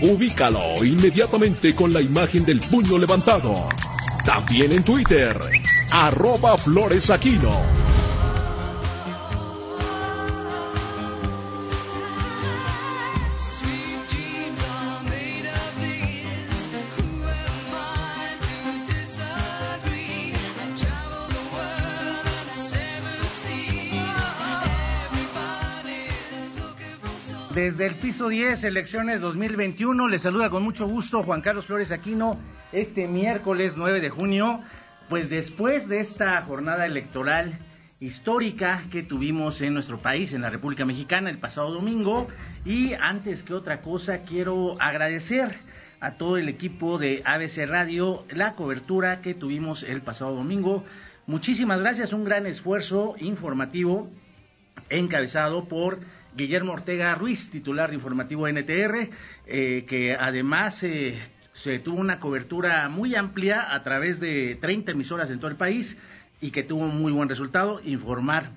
Ubícalo inmediatamente con la imagen del puño levantado. También en Twitter, arroba floresaquino. Desde el piso 10, elecciones 2021, les saluda con mucho gusto Juan Carlos Flores Aquino este miércoles 9 de junio, pues después de esta jornada electoral histórica que tuvimos en nuestro país, en la República Mexicana, el pasado domingo, y antes que otra cosa quiero agradecer a todo el equipo de ABC Radio la cobertura que tuvimos el pasado domingo. Muchísimas gracias, un gran esfuerzo informativo encabezado por Guillermo Ortega Ruiz, titular de informativo NTR, eh, que además eh, se tuvo una cobertura muy amplia a través de 30 emisoras en todo el país y que tuvo un muy buen resultado, informar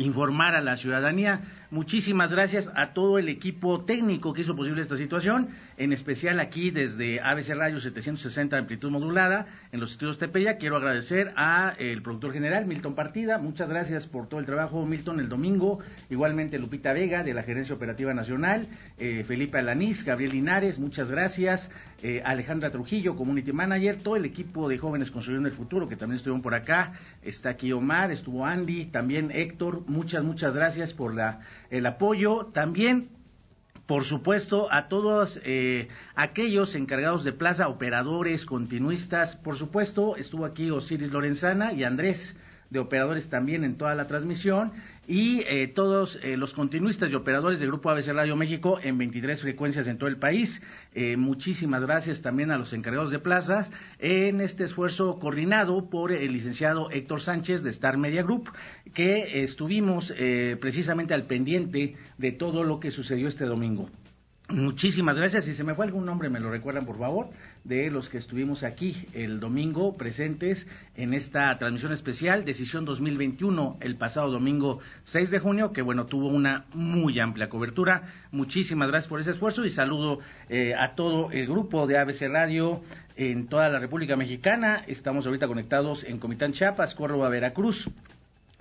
informar a la ciudadanía. Muchísimas gracias a todo el equipo técnico que hizo posible esta situación, en especial aquí desde ABC Radio 760 de amplitud modulada en los estudios Tepeya. Quiero agradecer a el productor general Milton Partida. Muchas gracias por todo el trabajo, Milton, el domingo. Igualmente Lupita Vega de la Gerencia Operativa Nacional, eh, Felipe Alanís, Gabriel Linares, muchas gracias. Eh, Alejandra Trujillo, Community Manager, todo el equipo de Jóvenes Construyendo el Futuro que también estuvieron por acá. Está aquí Omar, estuvo Andy, también Héctor. Muchas, muchas gracias por la, el apoyo. También por supuesto, a todos eh, aquellos encargados de plaza, operadores, continuistas. Por supuesto, estuvo aquí Osiris Lorenzana y Andrés de operadores también en toda la transmisión y eh, todos eh, los continuistas y operadores del Grupo ABC Radio México en 23 frecuencias en todo el país. Eh, muchísimas gracias también a los encargados de plazas en este esfuerzo coordinado por el licenciado Héctor Sánchez de Star Media Group, que estuvimos precisamente al pendiente de todo lo que sucedió este domingo. Muchísimas gracias. Si se me fue algún nombre, me lo recuerdan, por favor, de los que estuvimos aquí el domingo presentes en esta transmisión especial, Decisión 2021, el pasado domingo 6 de junio, que bueno, tuvo una muy amplia cobertura. Muchísimas gracias por ese esfuerzo y saludo eh, a todo el grupo de ABC Radio en toda la República Mexicana. Estamos ahorita conectados en Comitán Chiapas, Córdoba, Veracruz,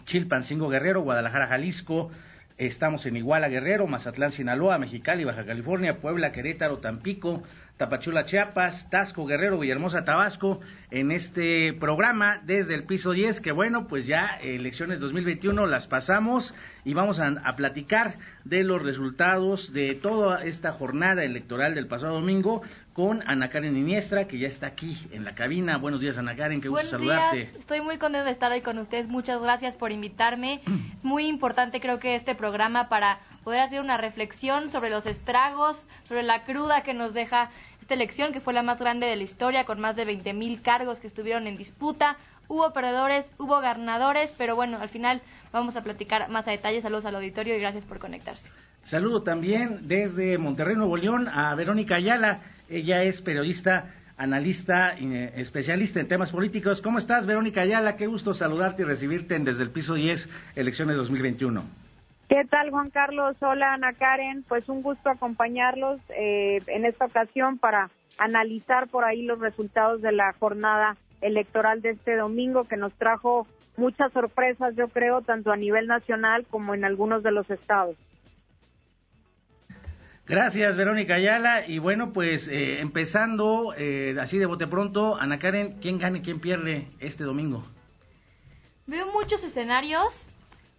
Chilpancingo Guerrero, Guadalajara, Jalisco, Estamos en Iguala Guerrero, Mazatlán, Sinaloa, Mexicali, Baja California, Puebla, Querétaro, Tampico, Tapachula, Chiapas, Tasco, Guerrero, Villahermosa, Tabasco, en este programa desde el piso 10, que bueno, pues ya elecciones 2021 las pasamos y vamos a, a, platicar de los resultados de toda esta jornada electoral del pasado domingo con Ana Karen Iniestra, que ya está aquí en la cabina. Buenos días, Ana Karen, qué gusto Buenos saludarte. Días. Estoy muy contenta de estar hoy con ustedes. Muchas gracias por invitarme. es muy importante, creo que este programa para poder hacer una reflexión sobre los estragos, sobre la cruda que nos deja esta elección, que fue la más grande de la historia, con más de 20 mil cargos que estuvieron en disputa. Hubo perdedores, hubo ganadores, pero bueno, al final vamos a platicar más a detalle. Saludos al auditorio y gracias por conectarse. Saludo también desde Monterrey, Nuevo León, a Verónica Ayala. Ella es periodista, analista, eh, especialista en temas políticos. ¿Cómo estás, Verónica Ayala? Qué gusto saludarte y recibirte en Desde el Piso 10, elecciones 2021. ¿Qué tal, Juan Carlos? Hola, Ana Karen. Pues un gusto acompañarlos eh, en esta ocasión para analizar por ahí los resultados de la jornada electoral de este domingo que nos trajo muchas sorpresas, yo creo, tanto a nivel nacional como en algunos de los estados. Gracias, Verónica Ayala. Y bueno, pues eh, empezando eh, así de bote pronto, Ana Karen, ¿quién gana y quién pierde este domingo? Veo muchos escenarios.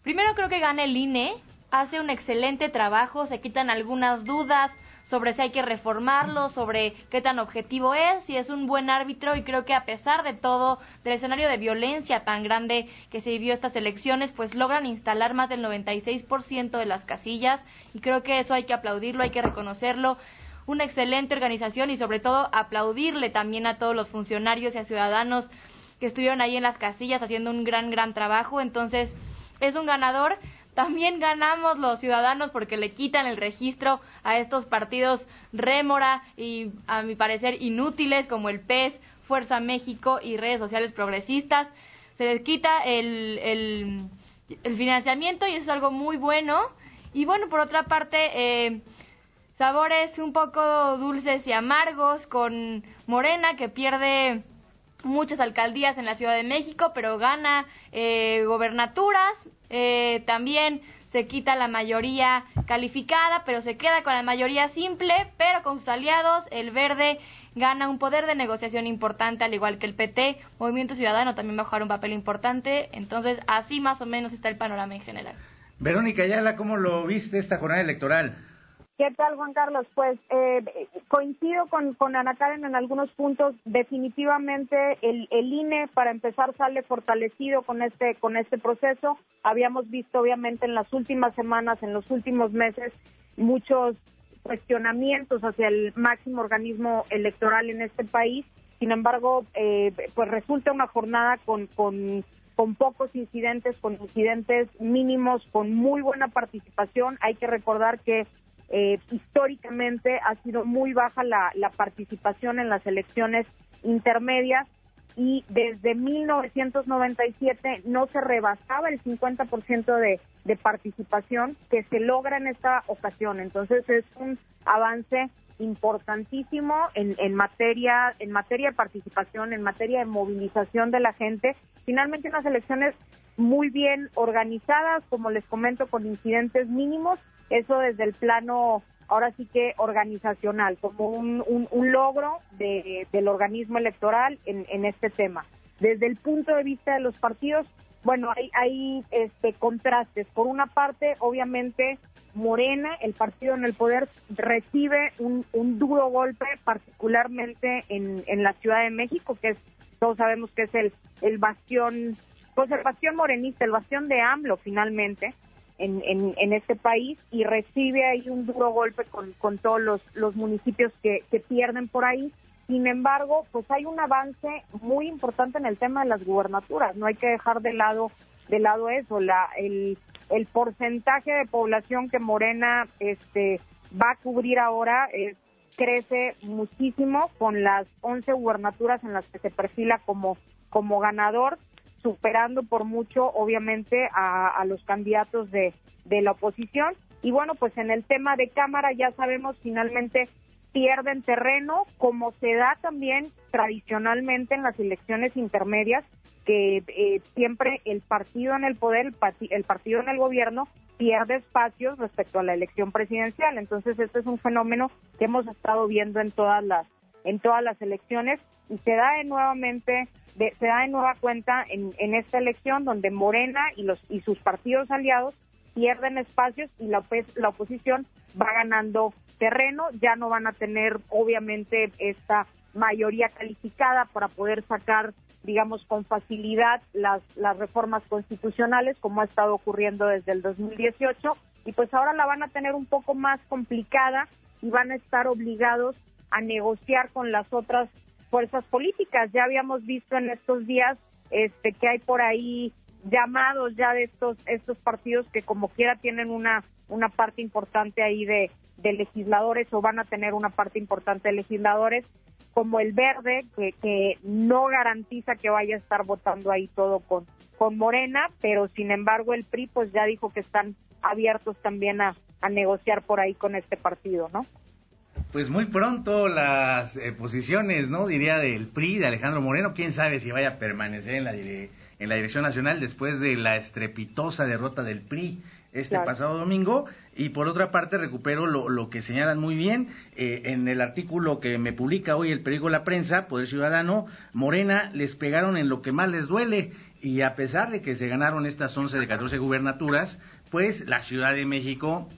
Primero creo que gana el INE, hace un excelente trabajo, se quitan algunas dudas sobre si hay que reformarlo, sobre qué tan objetivo es, si es un buen árbitro y creo que a pesar de todo, del escenario de violencia tan grande que se vivió estas elecciones, pues logran instalar más del 96% de las casillas y creo que eso hay que aplaudirlo, hay que reconocerlo. una excelente organización y sobre todo aplaudirle también a todos los funcionarios y a ciudadanos que estuvieron ahí en las casillas haciendo un gran, gran trabajo. Entonces, es un ganador. También ganamos los ciudadanos porque le quitan el registro a estos partidos rémora y a mi parecer inútiles como el PES, Fuerza México y redes sociales progresistas. Se les quita el, el, financiamiento y eso es algo muy bueno. Y bueno, por otra parte, eh, sabores un poco dulces y amargos con Morena que pierde muchas alcaldías en la Ciudad de México, pero gana eh, gobernaturas. Eh, también se quita la mayoría calificada, pero se queda con la mayoría simple, pero con sus aliados, el verde gana un poder de negociación importante, al igual que el PT. Movimiento Ciudadano también va a jugar un papel importante. Entonces, así más o menos está el panorama en general. Verónica Ayala, ¿cómo lo viste esta jornada electoral? ¿Qué tal, Juan Carlos? Pues eh, coincido con, con Ana Karen en algunos puntos. Definitivamente el, el INE, para empezar, sale fortalecido con este, con este proceso. Habíamos visto, obviamente, en las últimas semanas, en los últimos meses, muchos cuestionamientos hacia el máximo organismo electoral en este país. Sin embargo, eh, pues resulta una jornada con, con, con pocos incidentes, con incidentes mínimos, con muy buena participación. Hay que recordar que eh, históricamente ha sido muy baja la, participación en las elecciones intermedias y desde 1997 no se rebasaba el 50% de, de participación que se logra en esta ocasión. Entonces es un avance importantísimo en, en materia en materia de participación, en materia de movilización de la gente. Finalmente unas elecciones muy bien organizadas, como les comento, con incidentes mínimos eso desde el plano, ahora sí que organizacional, como un, logro de, del organismo electoral en, este tema. Desde el punto de vista de los partidos, bueno, hay, hay este, contrastes. Por una parte, obviamente, Morena, el partido en el poder, recibe un, duro golpe, particularmente en, en la Ciudad de México, que es, todos sabemos que es el, el bastión, pues el bastión morenista, el bastión de AMLO finalmente en, en, este país y recibe ahí un duro golpe con, con todos los, los municipios que, que pierden por ahí. Sin embargo, pues hay un avance muy importante en el tema de las gubernaturas. No hay que dejar de lado de lado eso. La, el, el porcentaje de población que Morena este, va a cubrir ahora crece muchísimo con las 11 gubernaturas en las que se perfila como, como ganador superando por mucho, obviamente, a, los candidatos de, de la oposición. Y bueno, pues en el tema de Cámara ya sabemos finalmente pierden terreno, como se da también tradicionalmente en las elecciones intermedias, que eh, siempre el partido en el poder, el, el, partido en el gobierno, pierde espacios respecto a la elección presidencial. Entonces, este es un fenómeno que hemos estado viendo en todas las en todas las elecciones y se da de nuevamente se da de nueva cuenta en, en esta elección donde Morena y los y sus partidos aliados pierden espacios y la, la oposición va ganando terreno, ya no van a tener obviamente esta mayoría calificada para poder sacar, digamos, con facilidad las, las reformas constitucionales, como ha estado ocurriendo desde el 2018, y pues ahora la van a tener un poco más complicada y van a estar obligados a negociar con las otras fuerzas políticas. Ya habíamos visto en estos días este que hay por ahí llamados ya de estos estos partidos que como quiera tienen una una parte importante ahí de, legisladores o van a tener una parte importante de legisladores como el verde que, no garantiza que vaya a estar votando ahí todo con con Morena pero sin embargo el PRI pues ya dijo que están abiertos también a negociar por ahí con este partido no pues muy pronto las eh, posiciones, ¿no? Diría del PRI, de Alejandro Moreno, quién sabe si vaya a permanecer en la, en la dirección nacional después de la estrepitosa derrota del PRI este pasado domingo. Y por otra parte, recupero lo, lo que señalan muy bien eh, en el artículo que me publica hoy el periódico La Prensa, Poder Ciudadano, Morena les pegaron en lo que más les duele. Y a pesar de que se ganaron estas 11 de 14 gubernaturas, pues la Ciudad de México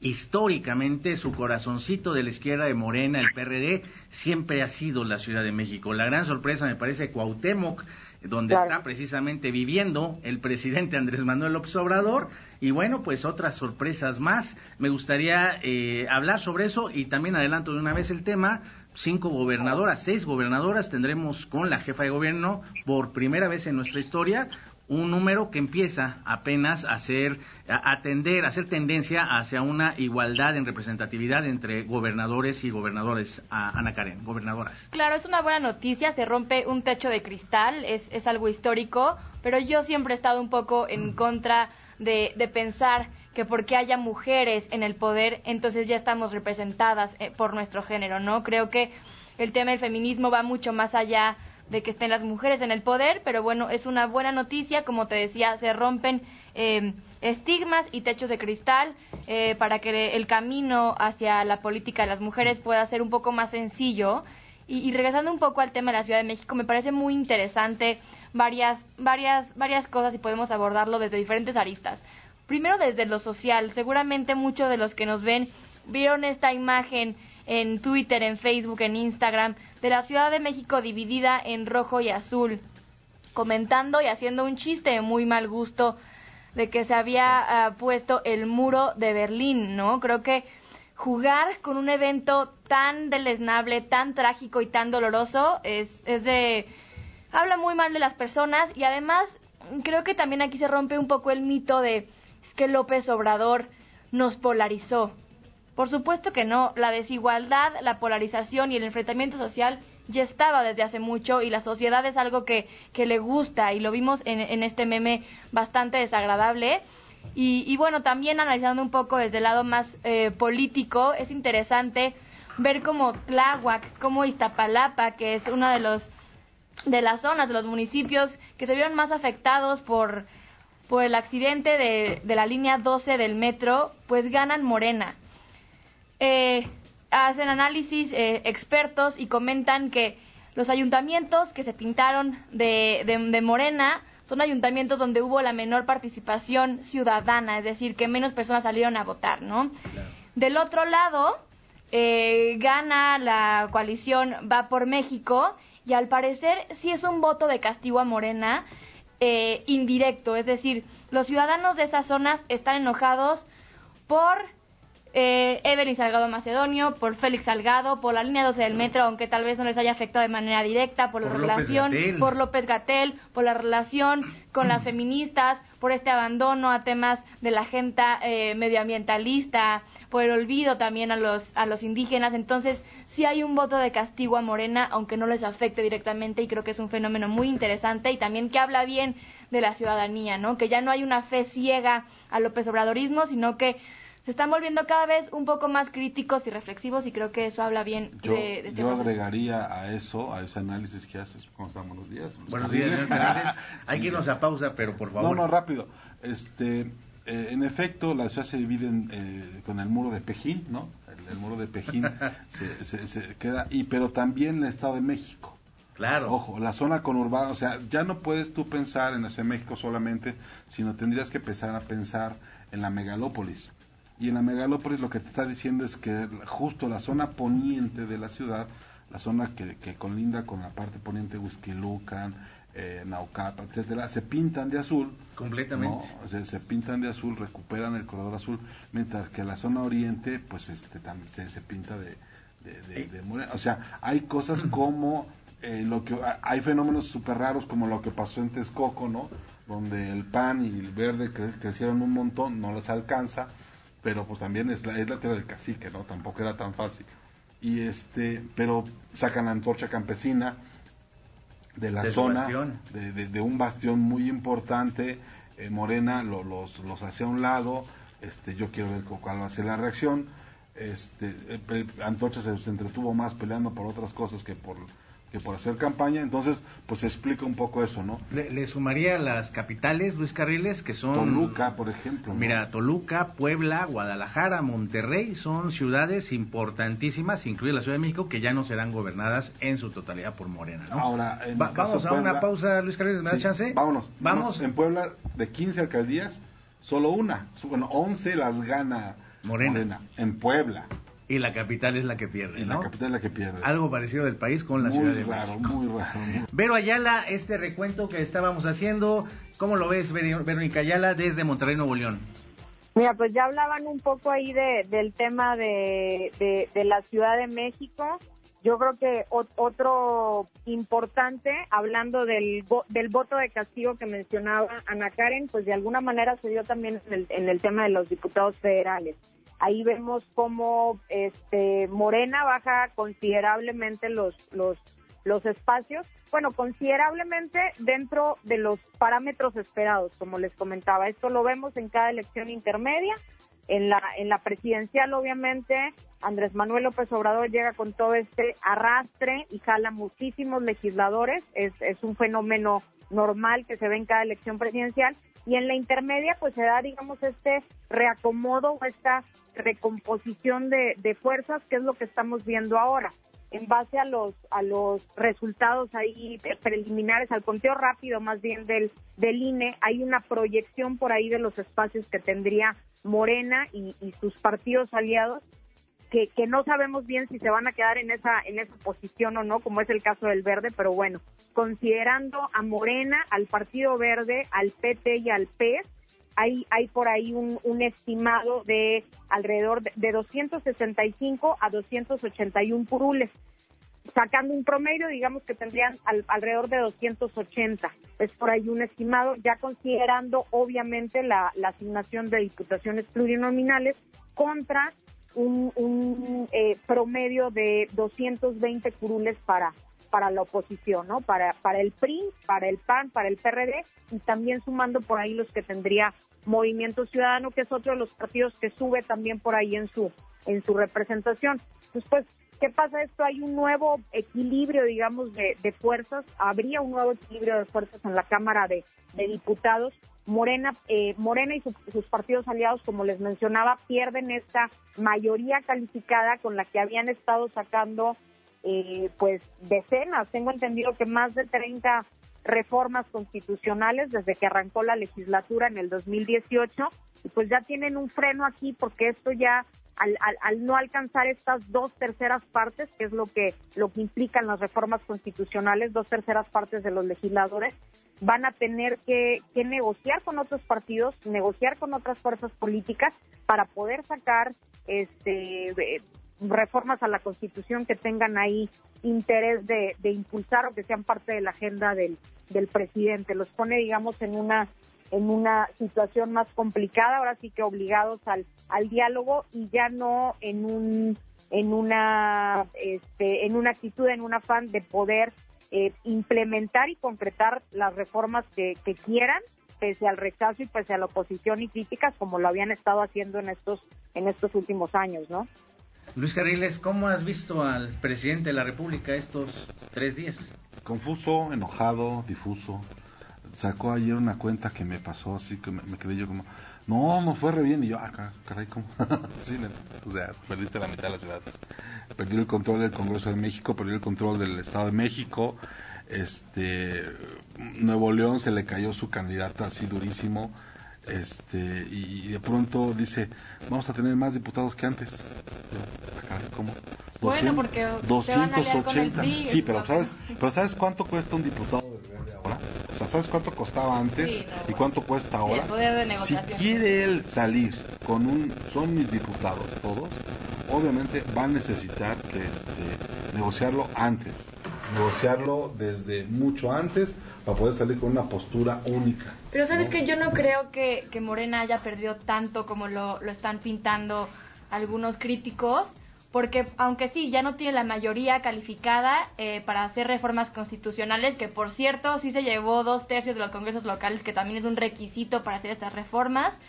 históricamente su corazoncito de la izquierda de Morena, el PRD, siempre ha sido la Ciudad de México. La gran sorpresa me parece Cuauhtémoc, donde está precisamente viviendo el presidente Andrés Manuel López Obrador. Y bueno, pues otras sorpresas más. Me gustaría eh, hablar sobre eso y también adelanto de una vez el tema. Cinco gobernadoras, seis gobernadoras tendremos con la jefa de gobierno por primera vez en nuestra historia un número que empieza apenas a hacer, a atender, a hacer tendencia hacia una igualdad en representatividad entre gobernadores y gobernadores. Ana Karen, gobernadoras. Claro, es una buena noticia, se rompe un techo de cristal, es, es algo histórico, pero yo siempre he estado un poco en contra de, de pensar que porque haya mujeres en el poder, entonces ya estamos representadas eh, por nuestro género, ¿no? Creo que el tema del feminismo va mucho más allá de que estén las mujeres en el poder, pero bueno, es una buena noticia, como te decía, se rompen eh, estigmas y techos de cristal eh, para que el camino hacia la política de las mujeres pueda ser un poco más sencillo. Y, regresando un poco al tema de la Ciudad de México, me parece muy interesante varias, varias, varias cosas y podemos abordarlo desde diferentes aristas. Primero desde lo social, seguramente muchos de los que nos ven vieron esta imagen en Twitter, en Facebook, en Instagram, de la Ciudad de México dividida en rojo y azul, comentando y haciendo un chiste muy mal gusto de que se había ah, puesto el muro de Berlín, ¿no? Creo que jugar con un evento tan deleznable, tan trágico y tan doloroso es, es de... habla muy mal de las personas y además creo que también aquí se rompe un poco el mito de es que López Obrador nos polarizó. Por supuesto que no, la desigualdad, la polarización y el enfrentamiento social ya estaba desde hace mucho y la sociedad es algo que, que le gusta y lo vimos en, en este meme bastante desagradable. Y, bueno, también analizando un poco desde el lado más eh, político, es interesante ver cómo Tláhuac, como Iztapalapa, que es una de los de las zonas, de los municipios que se vieron más afectados por, por el accidente de, de la línea 12 del metro, pues ganan Morena eh, hacen análisis eh, expertos y comentan que los ayuntamientos que se pintaron de, de, Morena son ayuntamientos donde hubo la menor participación ciudadana, es decir, que menos personas salieron a votar, ¿no? Del otro lado, eh, gana la coalición Va por México y al parecer sí es un voto de castigo a Morena eh, indirecto, es decir, los ciudadanos de esas zonas están enojados por eh, Evelyn Salgado Macedonio, por Félix Salgado, por la línea 12 del metro, aunque tal vez no les haya afectado de manera directa, por, la relación, por López Gatel, por la relación con las feministas, por este abandono a temas de la agenda eh, medioambientalista, por el olvido también a los, a los indígenas. Entonces, sí hay un voto de castigo a Morena, aunque no les afecte directamente, y creo que es un fenómeno muy interesante y también que habla bien de la ciudadanía, ¿no? Que ya no hay una fe ciega al López Obradorismo, sino que se están volviendo cada vez un poco más críticos y reflexivos y creo que eso habla bien yo, de, de este Yo agregaría a eso, a ese análisis que haces, ¿cómo están? Buenos días. Buenos días, Hay que irnos a pausa, pero por favor. No, no, rápido. Este, eh, en efecto, la ciudad se divide eh, con el muro de Pejín, ¿no? El, muro de Pejín se, se, queda, y pero también el Estado de México. Claro. Ojo, la zona conurbada, o sea, ya no puedes tú pensar en la Ciudad de México solamente, sino tendrías que empezar a pensar en la megalópolis y en la megalópolis lo que te está diciendo es que justo la zona poniente de la ciudad, la zona que, que colinda con la parte poniente Huizquilucan, eh, Naucapa, etcétera, se pintan de azul. Completamente. Se, pintan de azul, recuperan el corredor azul, mientras que la zona oriente, pues este también se, pinta de, de, moreno. O sea, hay cosas como eh, lo que hay fenómenos súper raros como lo que pasó en Texcoco, ¿no? Donde el pan y el verde crecieron un montón, no les alcanza pero pues también es la, es la tierra del cacique, ¿no? Tampoco era tan fácil. Y este, pero sacan la antorcha campesina de la zona, de, de, un bastión muy importante, eh, Morena lo, los, los hace a un lado, este, yo quiero ver cuál va a ser la reacción, este, Antorcha se, se entretuvo más peleando por otras cosas que por que por hacer campaña, entonces pues explica un poco eso, ¿no? Le, sumaría las capitales, Luis Carriles, que son... Toluca, por ejemplo. Mira, Toluca, Puebla, Guadalajara, Monterrey, son ciudades importantísimas, incluida la Ciudad de México, que ya no serán gobernadas en su totalidad por Morena, ¿no? Ahora, vamos a una pausa, Luis Carriles, ¿me da chance? Vámonos, vamos. En Puebla, de 15 alcaldías, solo una, bueno, 11 las gana Morena. En Puebla. Y la capital es la que pierde, Y ¿no? la capital es la que pierde. Algo parecido del país con la muy Ciudad de raro, México. muy raro, muy Vero Ayala, este recuento que estábamos haciendo, ¿cómo lo ves, Verónica Ayala, desde Monterrey, Nuevo León? Mira, pues ya hablaban un poco ahí de, del tema de, de, de la Ciudad de México. Yo creo que ot- otro importante, hablando del, del voto de castigo que mencionaba Ana Karen, pues de alguna manera se dio también en el, en el tema de los diputados federales. Ahí vemos cómo este, Morena baja considerablemente los, los, los espacios, bueno, considerablemente dentro de los parámetros esperados, como les comentaba. Esto lo vemos en cada elección intermedia. En la, en la presidencial, obviamente, Andrés Manuel López Obrador llega con todo este arrastre y jala muchísimos legisladores. Es, es un fenómeno normal que se ve en cada elección presidencial. Y en la intermedia, pues se da, digamos, este reacomodo o esta recomposición de, de fuerzas, que es lo que estamos viendo ahora. En base a los a los resultados ahí preliminares, al conteo rápido más bien del, del INE, hay una proyección por ahí de los espacios que tendría Morena y, y sus partidos aliados, que, que no sabemos bien si se van a quedar en esa, en esa posición o no, como es el caso del Verde, pero bueno, considerando a Morena, al Partido Verde, al PT y al PES, hay, hay por ahí un, estimado de alrededor de, de 265 a 281 curules. Sacando un promedio, digamos que tendrían al- alrededor de 280. Es por ahí un estimado, ya considerando obviamente la asignación de diputaciones plurinominales contra un, eh, promedio de 220 curules para para la oposición, ¿no? Para, para el PRI, para el PAN, para el PRD y también sumando por ahí los que tendría Movimiento Ciudadano, que es otro de los partidos que sube también por ahí en su en su representación. Después, ¿qué pasa esto? Hay un nuevo equilibrio, digamos, de, de fuerzas. Habría un nuevo equilibrio de fuerzas en la Cámara de, de Diputados. Morena, eh, Morena y su- sus partidos aliados, como les mencionaba, pierden esta mayoría calificada con la que habían estado sacando eh, pues decenas, tengo entendido que más de 30 reformas constitucionales desde que arrancó la legislatura en el 2018 y pues ya tienen un freno aquí porque esto ya al, al, al no alcanzar estas dos terceras partes, que es lo que lo que implican las reformas constitucionales, dos terceras partes de los legisladores, van a tener que, negociar con otros partidos, negociar con otras fuerzas políticas para poder sacar este eh, reformas a la Constitución que tengan ahí interés de, impulsar o que sean parte de la agenda del, del presidente. Los pone, digamos, en una en una situación más complicada, ahora sí que obligados al, al diálogo y ya no en un en una este, en una actitud, en un afán de poder eh, implementar y concretar las reformas que, que quieran pese al rechazo y pese a la oposición y críticas como lo habían estado haciendo en estos en estos últimos años, ¿no? Luis Carriles, ¿cómo has visto al presidente de la República estos tres días? Confuso, enojado, difuso. Sacó ayer una cuenta que me pasó así que me, me quedé yo como, no, no fue re bien. Y yo, ah, ca- caray, ¿cómo? sí, o sea, perdiste la mitad de la ciudad. Perdió el control del Congreso de México, perdió el control del Estado de México. Este, Nuevo León se le cayó su candidata así durísimo. Este, y de pronto dice, vamos a tener más diputados que antes. Caray, ¿cómo? Bueno, 200, porque se van a aliar con el 280. PRI, Sí, pero ¿sabes, pero ¿sabes cuánto cuesta un diputado Verde ahora? O sea, ¿sabes cuánto costaba antes Sí, no, y bueno. cuánto cuesta ahora? de si quiere él salir con un, son mis diputados todos, obviamente va a necesitar que este, negociarlo antes, negociarlo desde mucho antes para poder salir con una postura única. Pero sabes ¿no? que yo no creo que, que Morena haya perdido tanto como lo, lo están pintando algunos críticos, porque aunque sí, ya no tiene la mayoría calificada eh, para hacer reformas constitucionales, que por cierto sí se llevó dos tercios de los congresos locales, que también es un requisito para hacer estas reformas,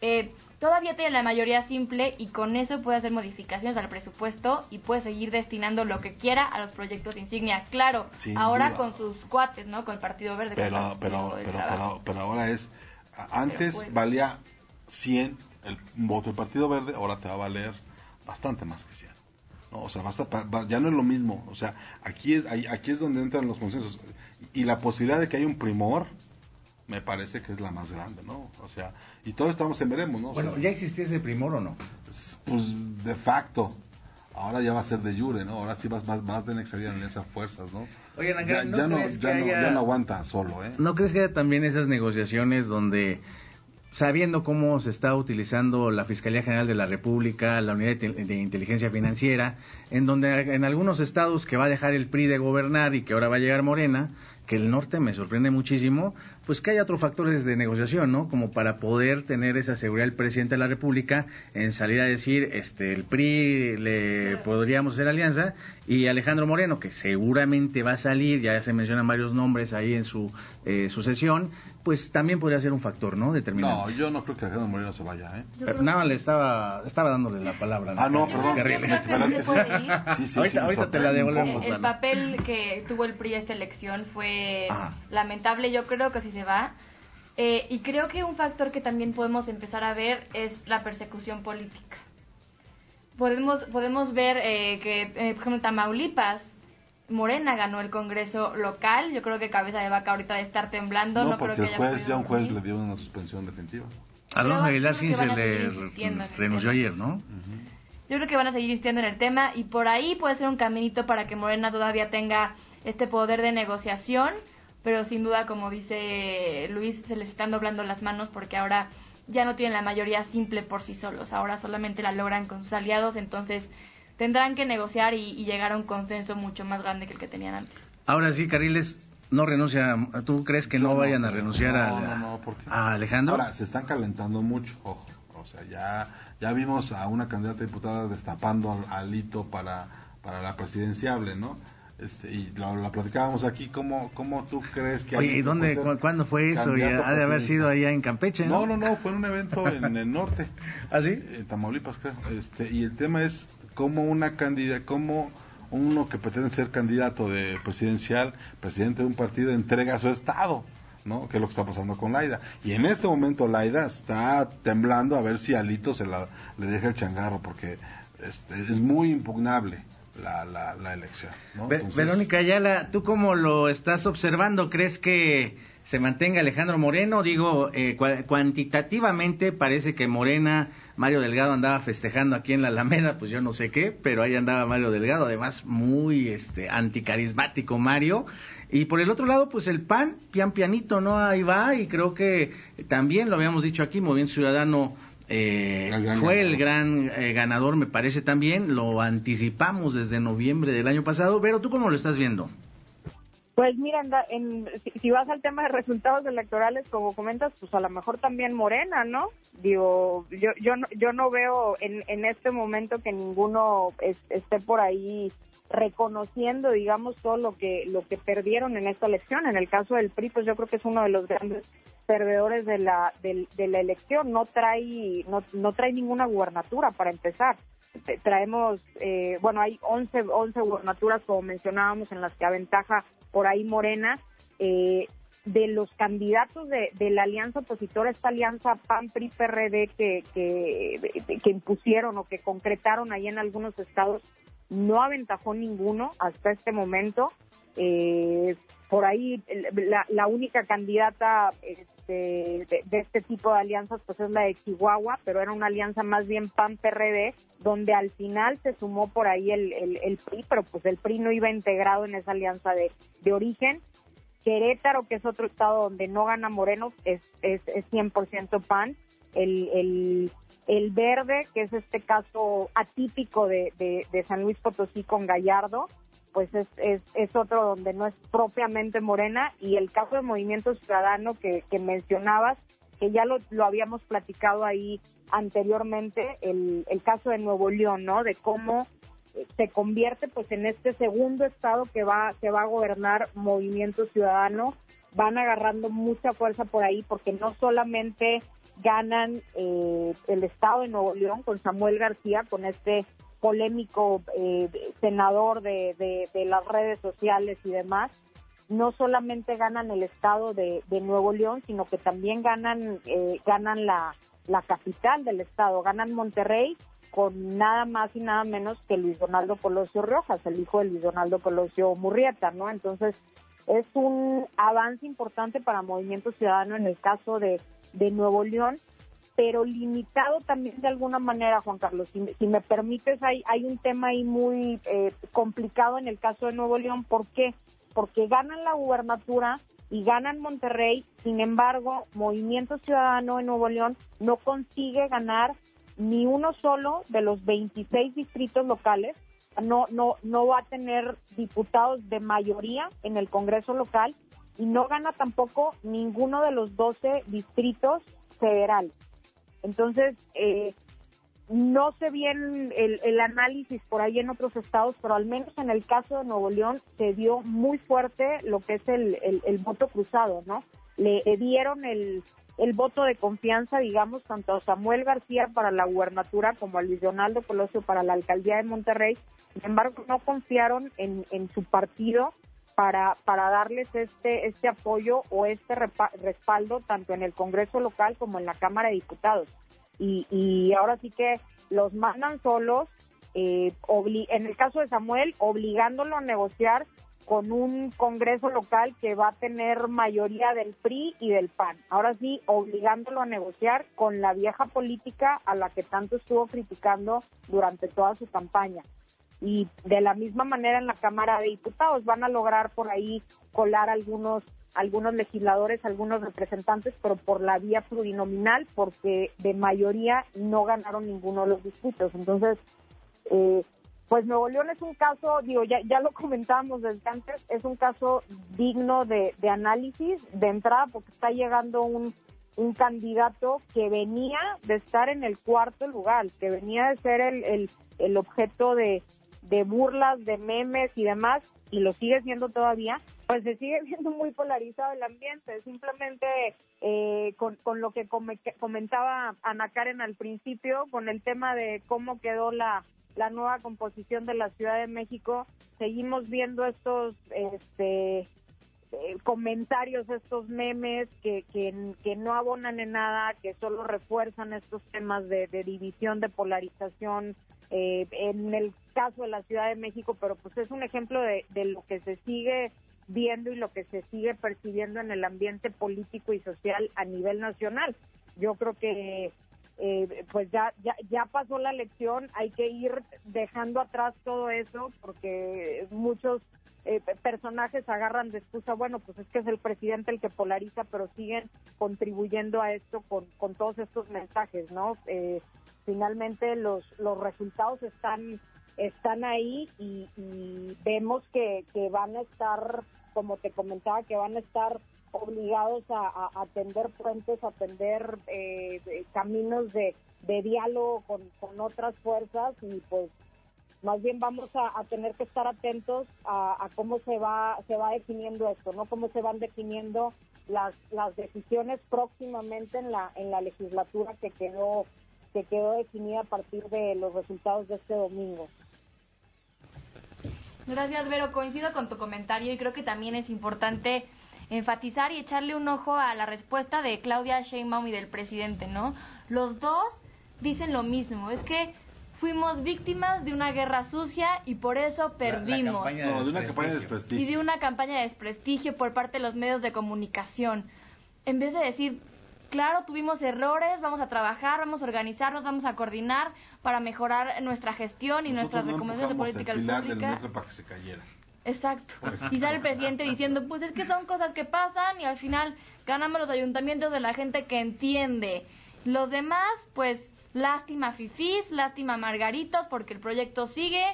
eh, todavía tiene la mayoría simple y con eso puede hacer modificaciones al presupuesto y puede seguir destinando lo que quiera a los proyectos insignia. Claro, Sin ahora duda. con sus cuates, ¿no? Con el Partido Verde. pero pero pero, Trabajo. pero pero ahora es antes bueno. valía 100 el voto del Partido Verde ahora te va a valer bastante más que 100 ¿no? o sea basta ya no es lo mismo o sea aquí es aquí es donde entran los consensos y la posibilidad de que haya un primor me parece que es la más grande, ¿no? O sea, y todos estamos en veremos, ¿no? bueno, ¿ya existía ese primor o no? Pues de facto. Ahora ya va a ser de jure, ¿no? Ahora sí vas, a tener que salir en esas fuerzas, ¿no? Oye, ya, ¿no, ya, no, crees ya, que no, haya... ya no aguanta solo, ¿eh? ¿No crees que haya también esas negociaciones donde sabiendo cómo se está utilizando la Fiscalía General de la República, la Unidad de, de Inteligencia Financiera, en donde en algunos estados que va a dejar el PRI de gobernar y que ahora va a llegar Morena, que el norte me sorprende muchísimo, pues que haya otros factores de negociación, ¿no? Como para poder tener esa seguridad el presidente de la República en salir a decir, este, el PRI le podríamos hacer alianza y Alejandro Moreno, que seguramente va a salir, ya se mencionan varios nombres ahí en su eh, sucesión, pues también podría ser un factor, ¿no? Determinante. No, yo no creo que Alejandro Moreno se vaya, ¿eh? Pero nada, le estaba, estaba dándole la palabra. Ah, no, perdón. Sí, sí, sí, Ahorita- me ahorita te la devolvemos. El papel que tuvo el PRI esta elección fue Ajá. lamentable, yo creo que sí se va. Eh, y creo que un factor que también podemos empezar a ver es la persecución política. Podemos, podemos ver eh, que, eh, por ejemplo, en Tamaulipas, Morena ganó el Congreso local. Yo creo que cabeza de vaca ahorita de estar temblando. No, No, creo porque que el haya juez, ya un juez dormir. le dio una suspensión definitiva. Alonso Aguilar sí se le renunció ayer, ¿no? Yo creo que van a seguir insistiendo en el tema y por ahí puede ser un caminito para que Morena todavía tenga este poder de negociación, pero sin duda, como dice Luis, se les están doblando las manos porque ahora ya no tienen la mayoría simple por sí solos, ahora solamente la logran con sus aliados, entonces tendrán que negociar y, y llegar a un consenso mucho más grande que el que tenían antes. Ahora sí, Cariles, no renuncia. ¿Tú crees que no vayan a renunciar no, a, no, no, ¿por qué? a Alejandro? Ahora, se están calentando mucho, ojo. O sea, ya, ya vimos a una candidata diputada destapando al, al hito para, para la presidenciable, ¿no? Este, y lo, la platicábamos aquí, ¿cómo, ¿cómo tú crees que... Oye, ¿y dónde, cu- cuándo fue eso? Y ha de haber sido allá en Campeche, No, ¿no? no, no, fue en un evento en el norte. ¿Ah, sí? En Tamaulipas, creo. Este, y el tema es cómo una candidata, cómo uno que pretende ser candidato de presidencial, presidente de un partido, entrega su estado, ¿no? Que es lo que está pasando con Laida. Y en este momento Laida está temblando a ver si Alito se la, le deja el changarro, porque este, es muy impugnable la, la, la elección, ¿no? Ve- Entonces, Verónica Ayala, ¿tú cómo lo estás observando? ¿Crees que se mantenga Alejandro Moreno? Digo, eh, cua- cuantitativamente parece que Morena, Mario Delgado andaba festejando aquí en la Alameda, pues yo no sé qué, pero ahí andaba Mario Delgado, además muy este anticarismático Mario. Y por el otro lado, pues el PAN, pian pianito, ¿no? Ahí va, y creo que también lo habíamos dicho aquí, Movimiento Ciudadano eh, El fue el gran eh, ganador, me parece también, lo anticipamos desde noviembre del año pasado, pero ¿tú cómo lo estás viendo? Pues mira, anda- en, si, si vas al tema de resultados electorales, como comentas, pues a lo mejor también Morena, ¿no? Digo, yo yo no, yo no veo en, en este momento que ninguno es- esté por ahí reconociendo, digamos, todo lo que lo que perdieron en esta elección. En el caso del PRI, pues yo creo que es uno de los grandes perdedores de la del- de, la elección. No trae no, no trae ninguna gubernatura para empezar. Traemos, eh, bueno, hay 11, 11 gubernaturas, como mencionábamos, en las que aventaja por ahí Morena. Eh, de los candidatos de, de la alianza opositora, esta alianza PAN-PRI-PRD que, que, que impusieron o que concretaron ahí en algunos estados, no aventajó ninguno hasta este momento. Eh, por ahí la, única candidata este, de, este tipo de alianzas pues es la de Chihuahua, pero era una alianza más bien PAN-PRD, donde al final se sumó por ahí el, PRI, pero pues el PRI no iba integrado en esa alianza de, de origen. Querétaro, que es otro estado donde no gana Moreno, es, es, es 100% PAN. El, el, el verde, que es este caso atípico de, de, San Luis Potosí con Gallardo, pues es, es, es otro donde no es propiamente Morena. Y el caso de Movimiento Ciudadano que, que mencionabas, que ya lo, lo habíamos platicado ahí anteriormente, el, el caso de Nuevo León, ¿no? De cómo se convierte pues en este segundo estado que va que va a gobernar Movimiento Ciudadano. Van agarrando mucha fuerza por ahí porque no solamente ganan eh, el estado de Nuevo León con Samuel García con este polémico eh, senador de, las redes sociales y demás no solamente ganan el estado de, de Nuevo León sino que también ganan eh, ganan la la capital del estado ganan Monterrey con nada más y nada menos que Luis Donaldo Colosio Rojas, el hijo de Luis Donaldo Colosio Murrieta, ¿no? Entonces, es un avance importante para Movimiento Ciudadano en el caso de, de Nuevo León, pero limitado también de alguna manera, Juan Carlos. Si, me permites, hay, hay un tema ahí muy eh, complicado en el caso de Nuevo León. ¿Por qué? Porque ganan la gubernatura y ganan Monterrey, sin embargo, Movimiento Ciudadano en Nuevo León no consigue ganar ni uno solo de los 26 distritos locales, no, no, no va a tener diputados de mayoría en el Congreso local y no gana tampoco ninguno de los 12 distritos federales. Entonces, eh, no sé bien el, análisis por ahí en otros estados, pero al menos en el caso de Nuevo León se dio muy fuerte lo que es el, el, voto cruzado, ¿no? Le, dieron el, el voto de confianza, digamos, tanto a Samuel García para la gubernatura como a Luis Donaldo Colosio para la alcaldía de Monterrey. Sin embargo, no confiaron en, en su partido para, para darles este, este apoyo o este respaldo tanto en el Congreso local como en la Cámara de Diputados. Y, y ahora sí que los mandan solos, eh, en el caso de Samuel, obligándolo a negociar con un Congreso local que va a tener mayoría del PRI y del PAN. Ahora sí, obligándolo a negociar con la vieja política a la que tanto estuvo criticando durante toda su campaña y de la misma manera en la Cámara de Diputados van a lograr por ahí colar algunos algunos legisladores, algunos representantes, pero por la vía plurinominal, porque de mayoría no ganaron ninguno de los disputos. Entonces, eh, pues Nuevo León es un caso, digo, ya, ya lo comentábamos desde antes, es un caso digno de, de análisis de entrada, porque está llegando un, un candidato que venía de estar en el cuarto lugar, que venía de ser el, el, el objeto de, de burlas, de memes y demás, y lo sigue siendo todavía, pues se sigue viendo muy polarizado el ambiente. Simplemente eh, con, con, lo que comentaba Ana Karen al principio, con el tema de cómo quedó la, la nueva composición de la Ciudad de México, seguimos viendo estos este, eh, comentarios, estos memes que, que, no abonan en nada, que solo refuerzan estos temas de división, de polarización, eh, en el caso de la Ciudad de México, pero pues es un ejemplo de, lo que se sigue viendo y lo que se sigue percibiendo en el ambiente político y social a nivel nacional. Yo creo que eh, pues ya, ya, ya pasó la elección, hay que ir dejando atrás todo eso porque muchos eh, personajes agarran de excusa, bueno, pues es que es el presidente el que polariza, pero siguen contribuyendo a esto con, con todos estos mensajes, ¿no? Eh, finalmente los, los resultados están, están ahí y, vemos que, que, van a estar, como te comentaba, que van a estar obligados a, atender puentes, a atender eh, caminos de, de diálogo con, con, otras fuerzas y pues más bien vamos a, tener que estar atentos a, a, cómo se va se va definiendo esto, no cómo se van definiendo las, las decisiones próximamente en la en la legislatura que quedó que quedó definida a partir de los resultados de este domingo. Gracias, Vero. Coincido con tu comentario y creo que también es importante enfatizar y echarle un ojo a la respuesta de Claudia Sheinbaum y del presidente, ¿no? Los dos dicen lo mismo, es que fuimos víctimas de una guerra sucia y por eso perdimos. no, de una campaña de desprestigio. Y de una campaña de desprestigio por parte de los medios de comunicación. En vez de decir, claro, tuvimos errores, vamos a trabajar, vamos a organizarnos, vamos a coordinar para mejorar nuestra gestión y nuestras recomendaciones de política pública. para que se cayera. Exacto. Y sale el presidente diciendo, pues es que son cosas que pasan y al final ganamos los ayuntamientos de la gente que entiende. Los demás, pues lástima fifís, lástima margaritos porque el proyecto sigue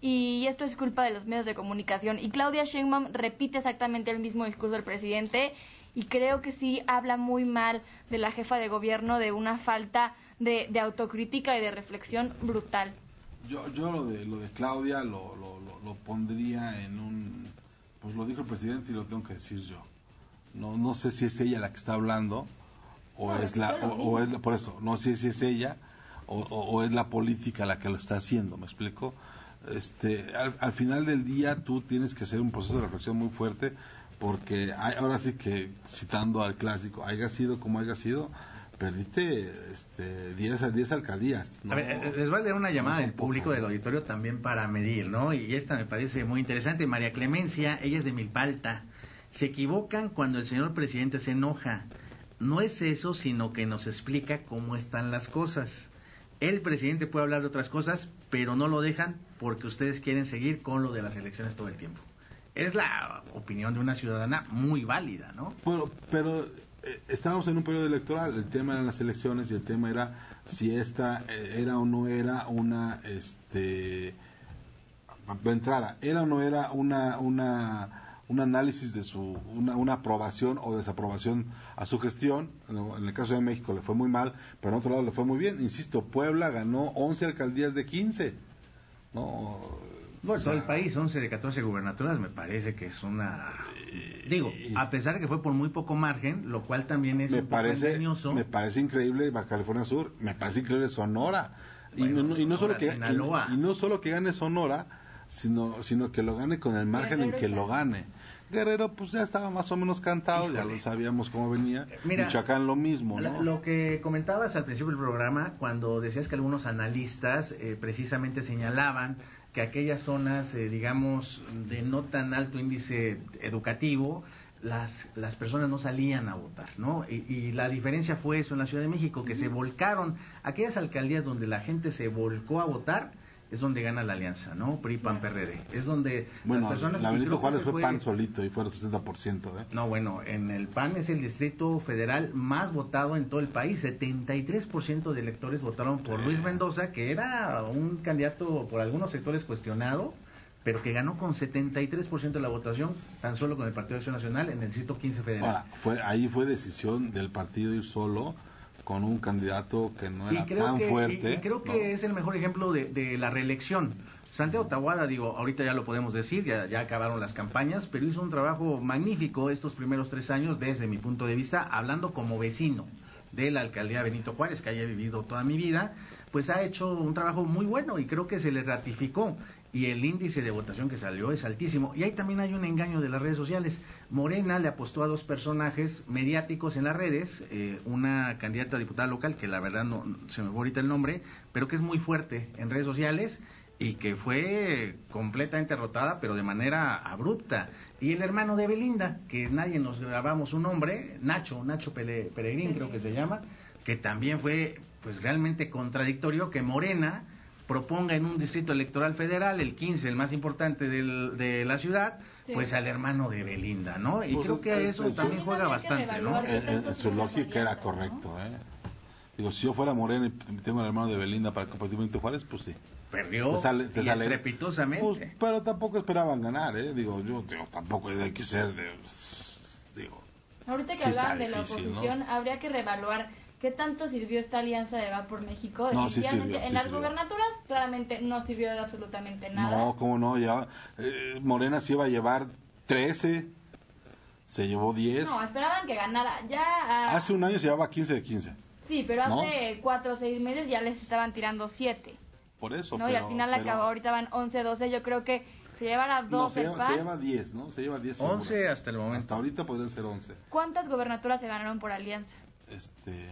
y esto es culpa de los medios de comunicación. Y Claudia Sheinbaum repite exactamente el mismo discurso del presidente y creo que sí habla muy mal de la jefa de gobierno de una falta de, autocrítica y de reflexión brutal. Yo, yo lo de lo de Claudia lo, lo, pondría en un pues lo dijo el presidente y lo tengo que decir yo. No no sé si es ella la que está hablando o es la o, es por eso no sé si es ella o, o, es la política la que lo está haciendo. ¿Me explico? Este al, al final del día tú tienes que hacer un proceso de reflexión muy fuerte porque ahora sí que citando al clásico, haya sido como haya sido, perdiste este, 10, 10 alcaldías. A ver, eh, les voy a leer una llamada del público del auditorio también para medir, ¿no? Y esta me parece muy interesante. María Clemencia, ella es de Milpalta. Se equivocan cuando el señor presidente se enoja. No es eso, sino que nos explica cómo están las cosas. El presidente puede hablar de otras cosas, pero no lo dejan porque ustedes quieren seguir con lo de las elecciones todo el tiempo. Es la opinión de una ciudadana muy válida, ¿no? Bueno, pero eh, estábamos en un periodo electoral, el tema eran las elecciones y el tema era si esta eh, era o no era una, este, de entrada, era o no era una, una, un análisis de su, una, una aprobación o desaprobación a su gestión. En el caso de México le fue muy mal, pero en otro lado le fue muy bien. Insisto, Puebla ganó 11 alcaldías de 15. ¿no? Bueno, todo el país, 11 de 14 gubernaturas, me parece que es una... Digo, a pesar de que fue por muy poco margen, lo cual también es me un parece, poco Me parece increíble Baja California Sur, me parece increíble Sonora. y, no, y, no solo que, y, y, no solo que gane Sonora, sino, sino que lo gane con el margen en que lo gane. Guerrero pues ya estaba más o menos cantado, Híjole. ya lo sabíamos cómo venía. Mira, Michoacán lo mismo, ¿no? Lo que comentabas al principio del programa, cuando decías que algunos analistas eh, precisamente señalaban que aquellas zonas, eh, digamos, de no tan alto índice educativo, las, las personas no salían a votar, ¿no? Y, y, la diferencia fue eso en la Ciudad de México, que se volcaron, aquellas alcaldías donde la gente se volcó a votar, es donde gana la alianza, ¿no? PRI, PAN, PRD. Es donde bueno, las personas... la Benito Juárez fue PAN solito y fue el 60%, ¿eh? No, bueno, en el PAN es el distrito federal más votado en todo el país. 73% de electores votaron por Luis Mendoza, que era un candidato por algunos sectores cuestionado, pero que ganó con 73% de la votación, tan solo con el Partido de Acción Nacional en el distrito 15 federal. Ahora, fue, ahí fue decisión del partido ir solo con un candidato que no era tan que, fuerte. Y, creo que ¿no? es el mejor ejemplo de, de, la reelección. Santiago Tahuada, digo, ahorita ya lo podemos decir, ya, ya, acabaron las campañas, pero hizo un trabajo magnífico estos primeros tres años, desde mi punto de vista, hablando como vecino de la alcaldía Benito Juárez, que haya vivido toda mi vida, pues ha hecho un trabajo muy bueno y creo que se le ratificó y el índice de votación que salió es altísimo. Y ahí también hay un engaño de las redes sociales. Morena le apostó a dos personajes mediáticos en las redes, eh, una candidata a diputada local, que la verdad no se me fue ahorita el nombre, pero que es muy fuerte en redes sociales y que fue completamente derrotada, pero de manera abrupta. Y el hermano de Belinda, que nadie nos grabamos su nombre, Nacho, Nacho Pele, Peregrín creo que se llama, que también fue pues realmente contradictorio que Morena proponga en un distrito electoral federal, el 15, el más importante del, de la ciudad, sí. pues al hermano de Belinda, ¿no? Y pues creo que eso es, también juega bastante, ¿no? En, en su lógica era correcto, ¿no? ¿eh? Digo, si yo fuera morena y tengo al hermano de Belinda para competir Benito Juárez, pues sí. Perdió te sale, te y sale, estrepitosamente. Pues, pero tampoco esperaban ganar, ¿eh? Digo, yo digo, tampoco hay que ser de... Digo, Ahorita que sí hablaban de la oposición, ¿no? habría que reevaluar ¿Qué tanto sirvió esta alianza de Va por México? No, sí sirvió, en sí las sirvió. gubernaturas claramente no sirvió de absolutamente nada. No, cómo no, ya eh, Morena se iba a llevar 13, se llevó 10. No, esperaban que ganara. Ya uh, Hace un año se llevaba 15 de 15. Sí, pero hace 4 ¿no? o 6 meses ya les estaban tirando 7. Por eso, ¿no? pero, Y al final pero... acabó, ahorita van 11, 12, yo creo que se llevará 12 no, se, lleva, se lleva 10, ¿no? Se lleva 10 11 seguros. hasta el momento. Hasta ahorita podrían ser 11. ¿Cuántas gobernaturas se ganaron por alianza? Este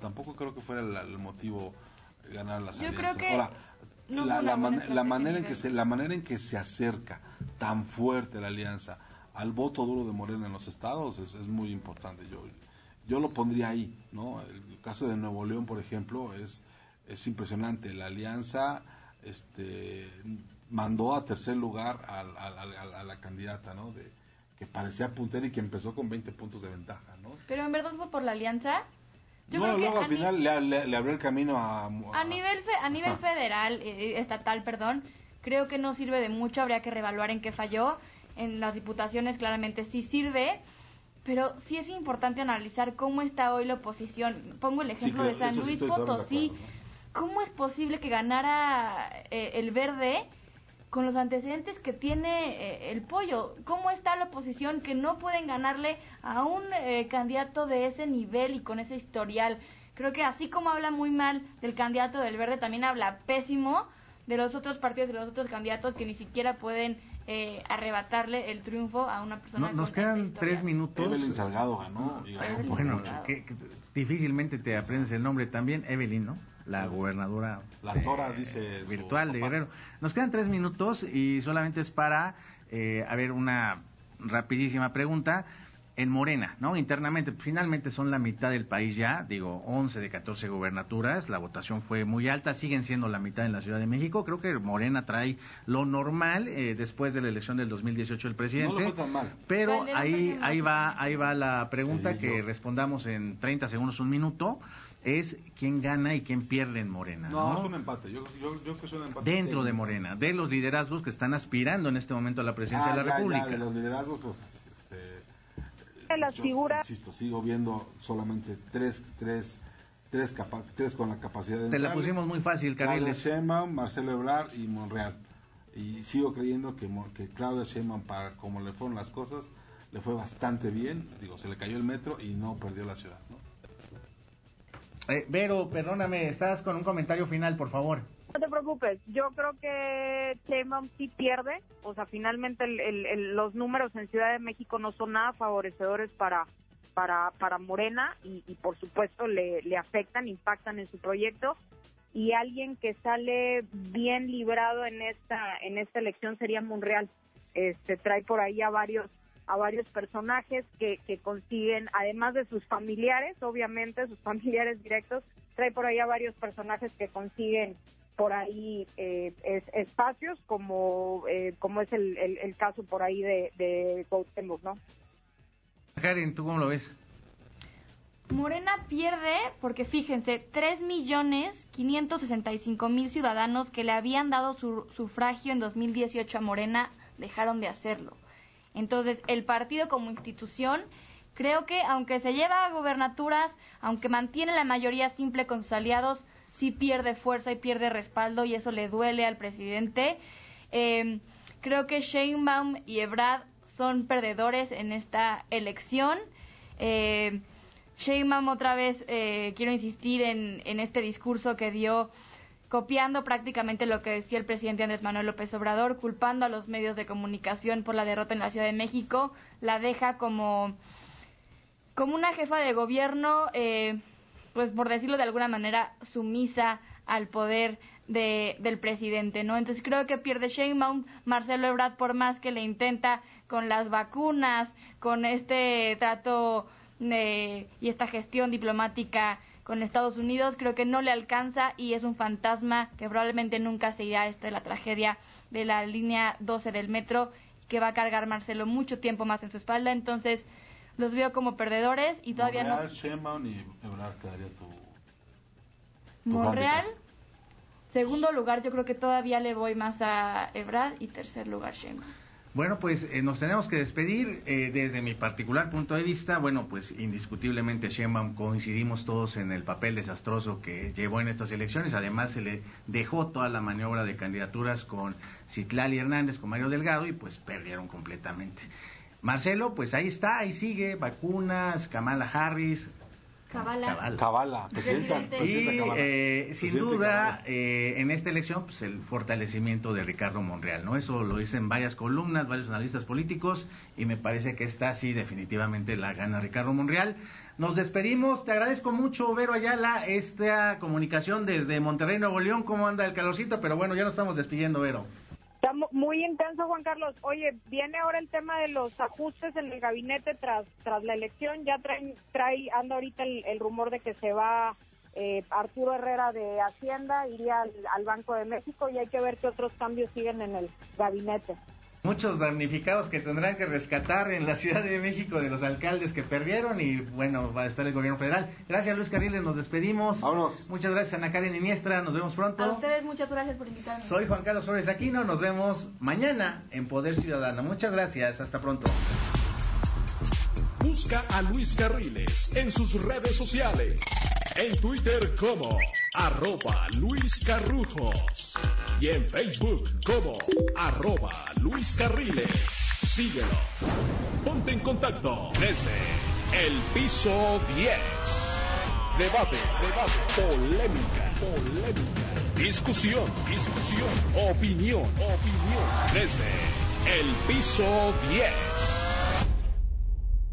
tampoco creo que fuera el, el motivo ganar las Yo alianzas. creo que Ahora, no la, la, man, la, manera en que se la manera en que se acerca tan fuerte la alianza al voto duro de Morena en los estados es, es muy importante. Yo yo lo pondría ahí, ¿no? El caso de Nuevo León, por ejemplo, es es impresionante. La alianza este mandó a tercer lugar a, a, a, a la candidata, ¿no? De, que parecía puntera y que empezó con 20 puntos de ventaja, ¿no? Pero en verdad fue por la alianza. Yo no, luego al final le, le, le, abrió el camino a... A, a nivel, fe, a nivel federal, eh, estatal, perdón, creo que no sirve de mucho, habría que revaluar en qué falló. En las diputaciones claramente sí sirve, pero sí es importante analizar cómo está hoy la oposición. Pongo el ejemplo sí, de San Luis sí Potosí. Acuerdo, ¿no? ¿Cómo es posible que ganara eh, el verde con los antecedentes que tiene eh, el pollo. ¿Cómo está la oposición que no pueden ganarle a un eh, candidato de ese nivel y con ese historial? Creo que así como habla muy mal del candidato del verde, también habla pésimo de los otros partidos, de los otros candidatos que ni siquiera pueden eh, arrebatarle el triunfo a una persona. No, nos con quedan tres minutos. Evelyn Salgado ganó. Evelyn bueno, Salgado. que, que, difícilmente te aprendes el nombre también, Evelyn, ¿no? La gobernadora la Tora, eh, dice virtual de Guerrero. Nos quedan tres minutos y solamente es para, eh, a ver, una rapidísima pregunta en Morena, ¿no? Internamente, finalmente son la mitad del país ya, digo, 11 de 14 gubernaturas, la votación fue muy alta, siguen siendo la mitad en la Ciudad de México, creo que Morena trae lo normal eh, después de la elección del 2018 del presidente. No lo tan mal. Pero ahí, ahí va, ahí va la pregunta que respondamos en 30 segundos, un minuto es quién gana y quién pierde en Morena. No, es un empate. Yo, yo, yo que es un empate. Dentro de Morena, de los liderazgos que están aspirando en este momento a la presidencia ah, de la República. Ya, de los liderazgos, pues las figuras. Insisto, sigo viendo solamente tres, tres, tres, tres con la capacidad de. Te la pusimos muy fácil, Claudia Sheinbaum, Marcelo Ebrard y Monreal. Y sigo creyendo que, que Claudia Sheinbaum, para como le fueron las cosas, le fue bastante bien. Digo, se le cayó el metro y no perdió la ciudad, ¿no? Eh, Vero, perdóname, estás con un comentario final, por favor. No te preocupes, yo creo que Sheinbaum sí pierde, o sea, finalmente los números en Ciudad de México no son nada favorecedores para para, para Morena y, por supuesto le, le afectan, impactan en su proyecto y alguien que sale bien librado en esta en esta elección sería Monreal. Este trae por ahí a varios a varios personajes que, que consiguen, además de sus familiares, obviamente, sus familiares directos, trae por ahí a varios personajes que consiguen por ahí eh, espacios como eh, como es el, el, caso por ahí de, de ¿no? Karen, ¿tú cómo lo ves? Morena pierde porque fíjense, 3.565.000 ciudadanos que le habían dado su sufragio en 2018 a Morena dejaron de hacerlo. Entonces, el partido como institución, creo que aunque se lleva a gobernaturas, aunque mantiene la mayoría simple con sus aliados, sí pierde fuerza y pierde respaldo y eso le duele al presidente. Eh, creo que Sheinbaum y Ebrard son perdedores en esta elección. Eh, Sheinbaum otra vez, eh, quiero insistir en, en este discurso que dio copiando prácticamente lo que decía el presidente Andrés Manuel López Obrador, culpando a los medios de comunicación por la derrota en la Ciudad de México, la deja como, como una jefa de gobierno eh, pues por decirlo de alguna manera, sumisa al poder de, del presidente, ¿no? Entonces creo que pierde Sheinbaum, Marcelo Ebrard, por más que le intenta con las vacunas, con este trato eh, y esta gestión diplomática con Estados Unidos, creo que no le alcanza y es un fantasma que probablemente nunca se irá. Esta de la tragedia de la línea 12 del metro que va a cargar Marcelo mucho tiempo más en su espalda. Entonces, los veo como perdedores y todavía Monreal, no. Sheinbaum y Ebrard quedaría tu. Monreal, segundo lugar, yo creo que todavía le voy más a Ebrard y tercer lugar Sheinbaum. Bueno, pues eh, nos tenemos que despedir. Eh, desde mi particular punto de vista, bueno, pues indiscutiblemente Sheinbaum coincidimos todos en el papel desastroso que llevó en estas elecciones. Además, se le dejó toda la maniobra de candidaturas con Citlali Hernández, con Mario Delgado y pues perdieron completamente. Marcelo, pues ahí está, ahí sigue, vacunas, Kamala Harris. Cabala. Cabala, presidenta, y eh, sin duda, eh, en esta elección, pues el fortalecimiento de Ricardo Monreal, ¿no? Eso lo dicen varias columnas, varios analistas políticos, y me parece que está sí, definitivamente la gana Ricardo Monreal. Nos despedimos, te agradezco mucho, Vero Ayala, esta comunicación desde Monterrey, Nuevo León, cómo anda el calorcito, pero bueno, ya nos estamos despidiendo, Vero. Está muy intenso, Juan Carlos. Oye, viene ahora el tema de los ajustes en el gabinete tras tras la elección. Ya trae, trae anda ahorita el, rumor de que se va eh, Arturo Herrera de Hacienda, iría al Banco de México y hay que ver qué otros cambios siguen en el gabinete muchos damnificados que tendrán que rescatar en la Ciudad de México de los alcaldes que perdieron y bueno, va a estar el gobierno federal. Gracias Luis Carriles, nos despedimos. Vámonos. Muchas gracias Ana Karen Iniestra, nos vemos pronto. A ustedes muchas gracias por invitarme. Soy Juan Carlos Flores Aquino, nos vemos mañana en Poder Ciudadano. Muchas gracias, hasta pronto. Busca a Luis Carriles en sus redes sociales. En Twitter como arroba Luis Carrujos. Y en Facebook como arroba Luis Carriles. Síguelo. Ponte en contacto desde el piso 10. Debate, debate, polémica, polémica. Discusión, discusión, opinión, opinión. Desde el piso 10